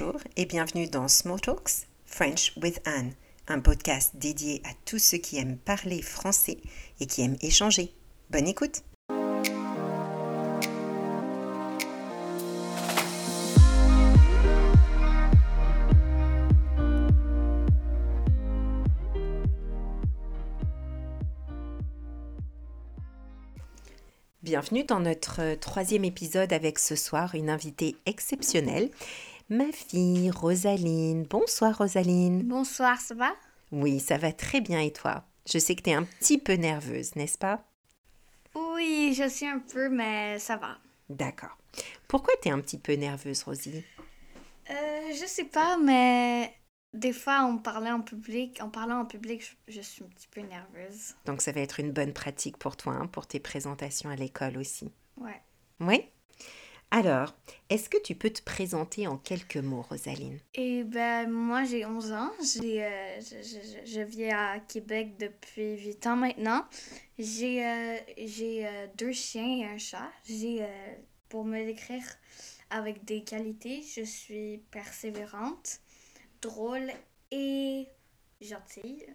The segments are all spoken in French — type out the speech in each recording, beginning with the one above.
Bonjour et bienvenue dans Small Talks French with Anne, un podcast dédié à tous ceux qui aiment parler français et qui aiment échanger. Bonne écoute Bienvenue dans notre troisième épisode avec ce soir une invitée exceptionnelle, ma fille Rosaline. Bonsoir Rosaline. Bonsoir, ça va? Oui, ça va très bien et toi? Je sais que tu es un petit peu nerveuse, n'est-ce pas? Oui, je suis un peu, mais ça va. D'accord. Pourquoi tu es un petit peu nerveuse, Rosie? Euh, Je sais pas, mais des fois, en parlant en public, en parlant en public, je, suis un petit peu nerveuse. Donc ça va être une bonne pratique pour toi, hein, pour tes présentations à l'école aussi. Ouais. Oui alors, est-ce que tu peux te présenter en quelques mots, Rosaline? Eh ben, moi, j'ai 11 ans. J'ai, euh, je, je, je, vis à Québec depuis 8 ans maintenant. J'ai, euh, j'ai euh, deux chiens et un chat. J'ai, pour me décrire avec des qualités, je suis persévérante, drôle et gentille.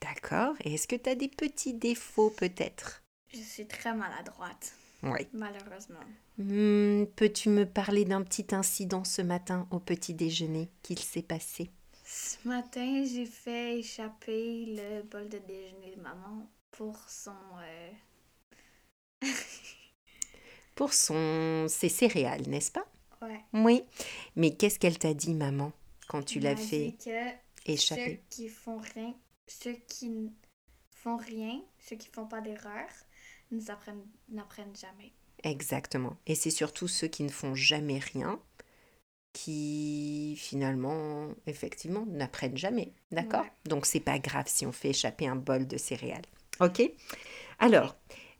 D'accord. Et est-ce que tu as des petits défauts peut-être? Je suis très maladroite. Oui. Malheureusement. Hmm, peux-tu me parler d'un petit incident ce matin au petit déjeuner qu'il s'est passé? Ce matin, j'ai fait échapper le bol de déjeuner de maman pour son. Euh, pour son. ses céréales, n'est-ce pas? Ouais. Oui. Mais qu'est-ce qu'elle t'a dit, maman, quand tu l'as fait que échapper? Ceux qui font rien, ceux qui font rien, ceux qui font pas d'erreur, n'apprennent jamais. Exactement. Et c'est surtout ceux qui ne font jamais rien qui finalement, effectivement, n'apprennent jamais. D'accord? Donc c'est pas grave si on fait échapper un bol de céréales. Ok? Alors,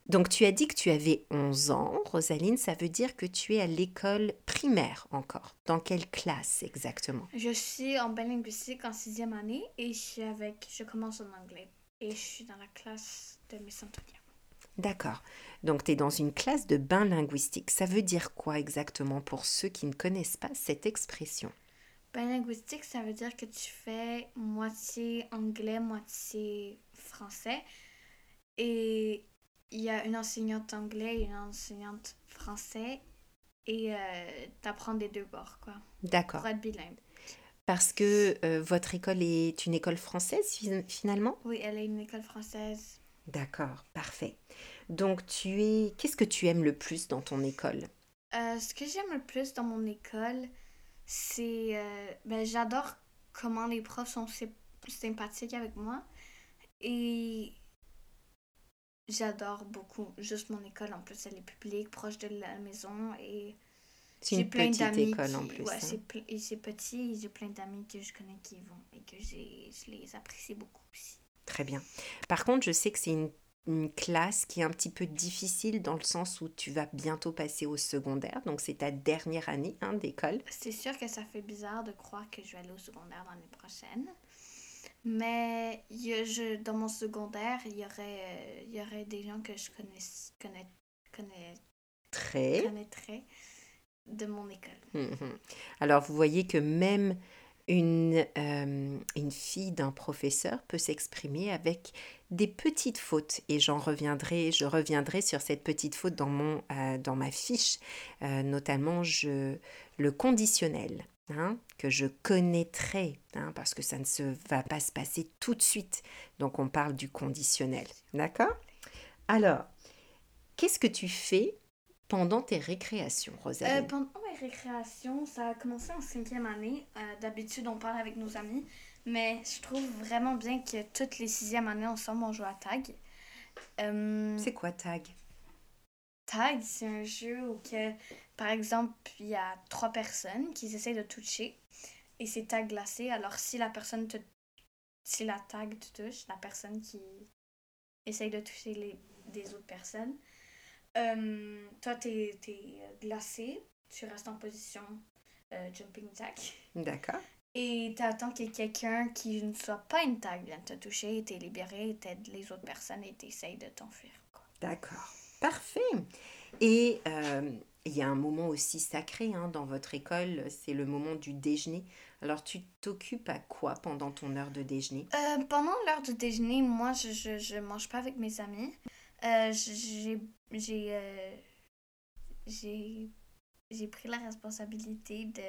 donc tu as dit que tu avais 11 ans, Rosaline, ça veut dire que tu es à l'école primaire encore. Dans quelle classe exactement? Je suis en linguistique en sixième année et je, suis avec, je commence en anglais. Et je suis dans la classe de Miss Antonia. D'accord. Donc tu es dans une classe de bain linguistique. Ça veut dire quoi exactement pour ceux qui ne connaissent pas cette expression? Bain linguistique, ça veut dire que tu fais moitié anglais, moitié français. Et il y a une enseignante anglais et une enseignante français. Et euh, tu apprends des deux bords, quoi. D'accord. Pour être bilingue. Parce que euh, votre école est une école française finalement? Oui, elle est une école française. D'accord, parfait. Donc, tu es. Qu'est-ce que tu aimes le plus dans ton école? Euh, Ce que j'aime le plus dans mon école, c'est. Euh, ben, j'adore comment les profs sont sympathiques avec moi. Et j'adore beaucoup juste mon école. En plus, elle est publique, proche de la maison. Et c'est une plein petite école en plus. Ouais, hein. c'est petit et j'ai plein d'amis que je connais qui y vont et que je les apprécie beaucoup aussi. Très bien. Par contre, je sais que c'est une, classe qui est un petit peu difficile dans le sens où tu vas bientôt passer au secondaire. Donc, c'est ta dernière année hein, d'école. C'est sûr que ça fait bizarre de croire que je vais aller au secondaire l'année prochaine. Mais je, dans mon secondaire, il y, aurait, il y aurait des gens que je connais, connais, connais, Très. connaîtrais de mon école. Mhm. Alors, vous voyez que même une, euh, une fille d'un professeur peut s'exprimer avec des petites fautes. Et j'en reviendrai je reviendrai sur cette petite faute dans mon euh, dans ma fiche euh, notamment je le conditionnel hein, que je connaîtrai hein, parce que ça ne se va pas se passer tout de suite. Donc on parle du conditionnel. D'accord? Alors qu'est-ce que tu fais pendant tes récréations, Rosalie? Mes récréations, ça a commencé en cinquième année. Euh, d'habitude, on parle avec nos amis, mais je trouve vraiment bien que toutes les sixièmes années ensemble, on joue à tag. Euh, c'est quoi tag? Tag, c'est un jeu où, que, par exemple, il y a trois personnes qui essaient de toucher et c'est tag glacé. Alors, si la personne te. Si la tag te touche, la personne qui essaye de toucher les, des autres personnes, euh, toi, tu es, glacé, tu restes en position euh, jumping jack. D'accord. Et tu attends qu'il y ait quelqu'un qui ne soit pas une tag vienne te toucher, tu es libéré, t'aides les autres personnes et tu essayes de t'enfuir. D'accord. Parfait. Et euh, il y a un moment aussi sacré hein, dans votre école, c'est le moment du déjeuner. Alors tu t'occupes à quoi pendant ton heure de déjeuner? Euh, pendant l'heure de déjeuner, moi, je, je, je mange pas avec mes amis. Euh, j'ai j'ai j'ai pris la responsabilité de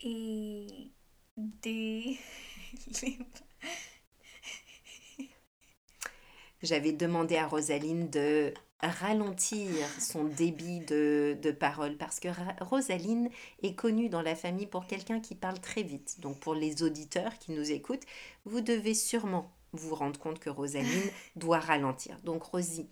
et des J'avais demandé à Rosaline de ralentir son débit de, de parole parce que Ra- Rosaline est connue dans la famille pour quelqu'un qui parle très vite. Donc pour les auditeurs qui nous écoutent, vous devez sûrement vous rendre compte que Rosaline doit ralentir. Donc Rosie,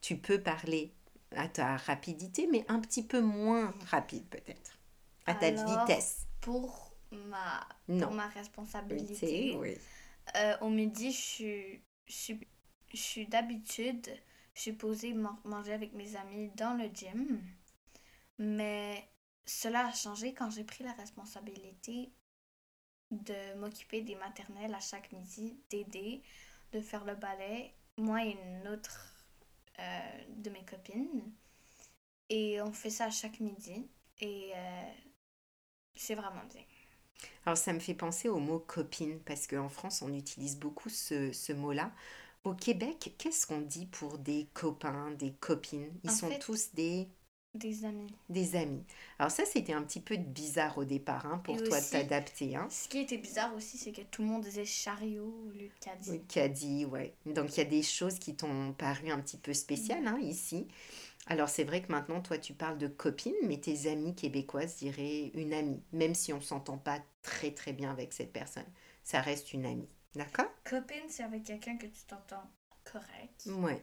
tu peux parler à ta rapidité, mais un petit peu moins rapide peut-être, à ta Alors, vitesse. pour ma Non. pour ma responsabilité. Oui. Euh, au midi, je suis, je suis, je suis d'habitude, je suis posée man- manger avec mes amis dans le gym. Mais cela a changé quand j'ai pris la responsabilité de m'occuper des maternelles à chaque midi, d'aider, de faire le ballet, moi et une autre euh, de mes copines. Et on fait ça à chaque midi. Et euh, c'est vraiment bien. Alors ça me fait penser au mot copine, parce qu'en France, on utilise beaucoup ce, ce mot-là. Au Québec, qu'est-ce qu'on dit pour des copains, des copines? Ils En sont fait- tous des, Des amis. des amis. Alors ça, c'était un petit peu bizarre au départ, hein, pour Et toi de t'adapter. Hein. Ce qui était bizarre aussi, c'est que tout le monde disait chariot au lieu de caddie. Caddy, ouais. Donc il y a des choses qui t'ont paru un petit peu spéciales hein, ici. Alors c'est vrai que maintenant, toi, tu parles de copine, mais tes amis québécoises diraient une amie, même si on s'entend pas très très bien avec cette personne. Ça reste une amie. D'accord? Copine, c'est avec quelqu'un que tu t'entends correct. Ouais.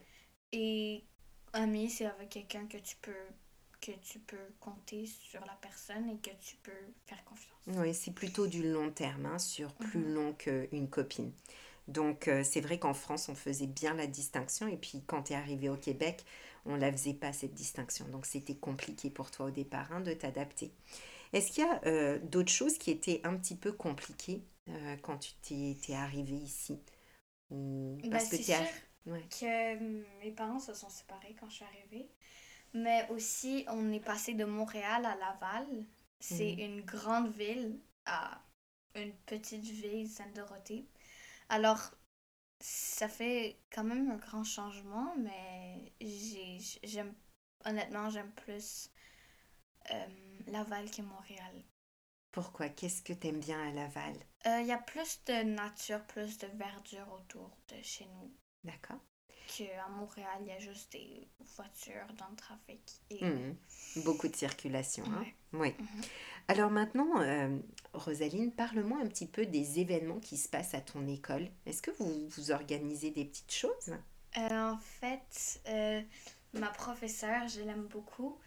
Et ami, c'est avec quelqu'un que tu peux que tu peux compter sur la personne et que tu peux faire confiance. Oui, c'est plutôt du long terme, hein, sur plus Mhm. long qu'une copine. Donc, euh, c'est vrai qu'en France, on faisait bien la distinction. Et puis, quand tu es arrivé au Québec, on la faisait pas, cette distinction. Donc, c'était compliqué pour toi au départ hein, de t'adapter. Est-ce qu'il y a euh, d'autres choses qui étaient un petit peu compliquées euh, quand tu t'es, arrivé ici? Ou- Bah, Parce que ouais. que mes parents se sont séparés quand je suis arrivée. Mais aussi, on est passé de Montréal à Laval. C'est Mhm. une grande ville à une petite ville, Sainte-Dorothée. Alors, ça fait quand même un grand changement, mais j'ai, j'aime, honnêtement, j'aime plus euh, Laval que Montréal. Pourquoi? Qu'est-ce que tu aimes bien à Laval? Euh, Il y a plus de nature, plus de verdure autour de chez nous. D'accord qu'à Montréal, il y a juste des voitures dans le trafic. Et... Mhm. Beaucoup de circulation. hein. Ouais. Oui. Mhm. Alors maintenant, euh, Rosaline, parle-moi un petit peu des événements qui se passent à ton école. Est-ce que vous, vous organisez des petites choses? Euh, en fait, euh, ma professeure, je l'aime beaucoup.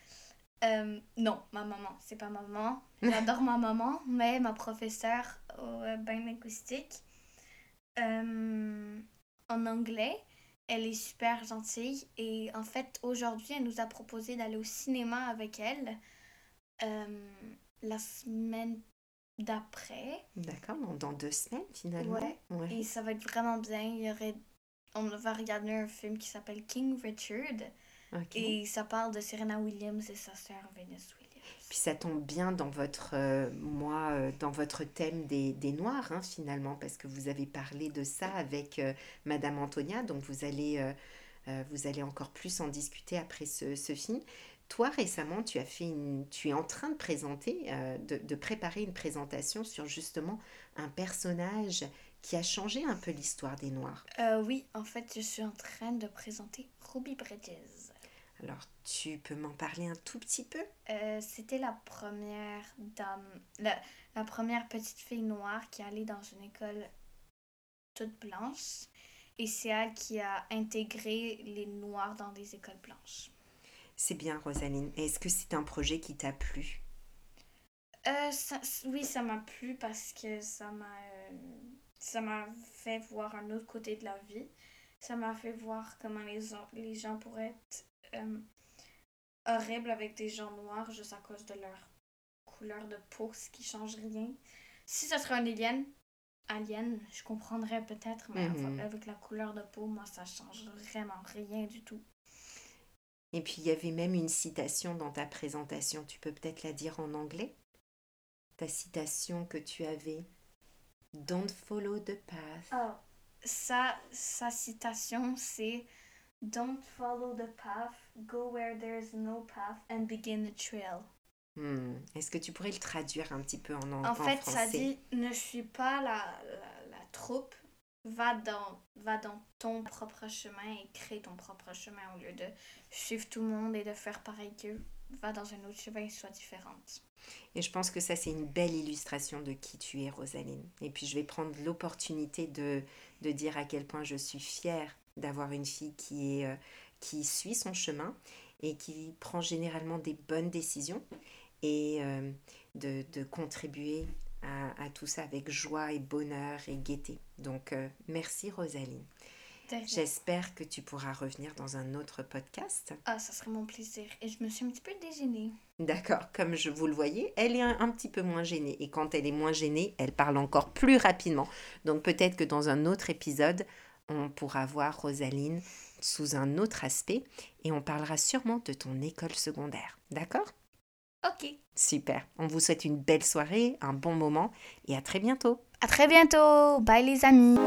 Non, ma maman, c'est pas ma maman. J'adore ma maman, mais ma professeure au euh, bain euh, en anglais, elle est super gentille. Et en fait, aujourd'hui, elle nous a proposé d'aller au cinéma avec elle euh, la semaine d'après. D'accord, dans, deux semaines finalement. Ouais. Ouais. Et ça va être vraiment bien. Il y aurait... On va regarder un film qui s'appelle King Richard. Et ça parle de Serena Williams et sa sœur Venus Williams. Puis ça tombe bien dans votre, euh, moi, euh, dans votre thème des, des Noirs, hein, finalement, parce que vous avez parlé de ça avec euh, Madame Antonia, donc vous allez, vous allez encore plus en discuter après ce, ce film. Toi, récemment, tu as fait une, tu es en train de présenter, de, de préparer une présentation sur justement un personnage qui a changé un peu l'histoire des Noirs. Oui, en fait, je suis en train de présenter Ruby Bridges. Alors, tu peux m'en parler un tout petit peu? Euh, C'était la première dame, la, la première petite fille noire qui allait dans une école toute blanche. Et c'est elle qui a intégré les noirs dans des écoles blanches. C'est bien, Rosaline. Est-ce que c'est un projet qui t'a plu? Euh, ça- oui, ça m'a plu parce que ça m'a euh, ça m'a fait voir un autre côté de la vie. Ça m'a fait voir comment les, les gens pourraient être euh, horribles avec des gens noirs juste à cause de leur couleur de peau, ce qui change rien. Si ça serait un alien, alien, je comprendrais peut-être, mais Mhm. avec la couleur de peau, moi, ça change vraiment rien du tout. Et puis il y avait même une citation dans ta présentation. Tu peux peut-être la dire en anglais? Ta citation que tu avais. Don't follow the path. Oh, sa, sa citation, c'est Don't follow the path, go where there is no path and begin the trail. Hmm. Est-ce que tu pourrais le traduire un petit peu en, en, En fait, français? ça dit ne suis pas la, la, la troupe, va dans, va dans ton propre chemin et crée ton propre chemin au lieu de suivre tout le monde et de faire pareil qu'eux. Va dans un autre chemin et sois différente. Et je pense que ça, c'est une belle illustration de qui tu es, Rosaline. Et puis, je vais prendre l'opportunité de, de dire à quel point je suis fière d'avoir une fille qui, est, euh, qui suit son chemin et qui prend généralement des bonnes décisions et euh, de, de contribuer à, à tout ça avec joie et bonheur et gaieté. Donc, euh, merci, Rosaline. J'espère que tu pourras revenir dans un autre podcast. Ah, ça serait mon plaisir. Et je me suis un petit peu dégênée. D'accord, comme je vous le voyez, elle est un, un petit peu moins gênée. Et quand elle est moins gênée, elle parle encore plus rapidement. Donc peut-être que dans un autre épisode, on pourra voir Rosaline sous un autre aspect et on parlera sûrement de ton école secondaire. D'accord? Ok. Super. On vous souhaite une belle soirée, un bon moment et à très bientôt. À très bientôt. Bye les amis.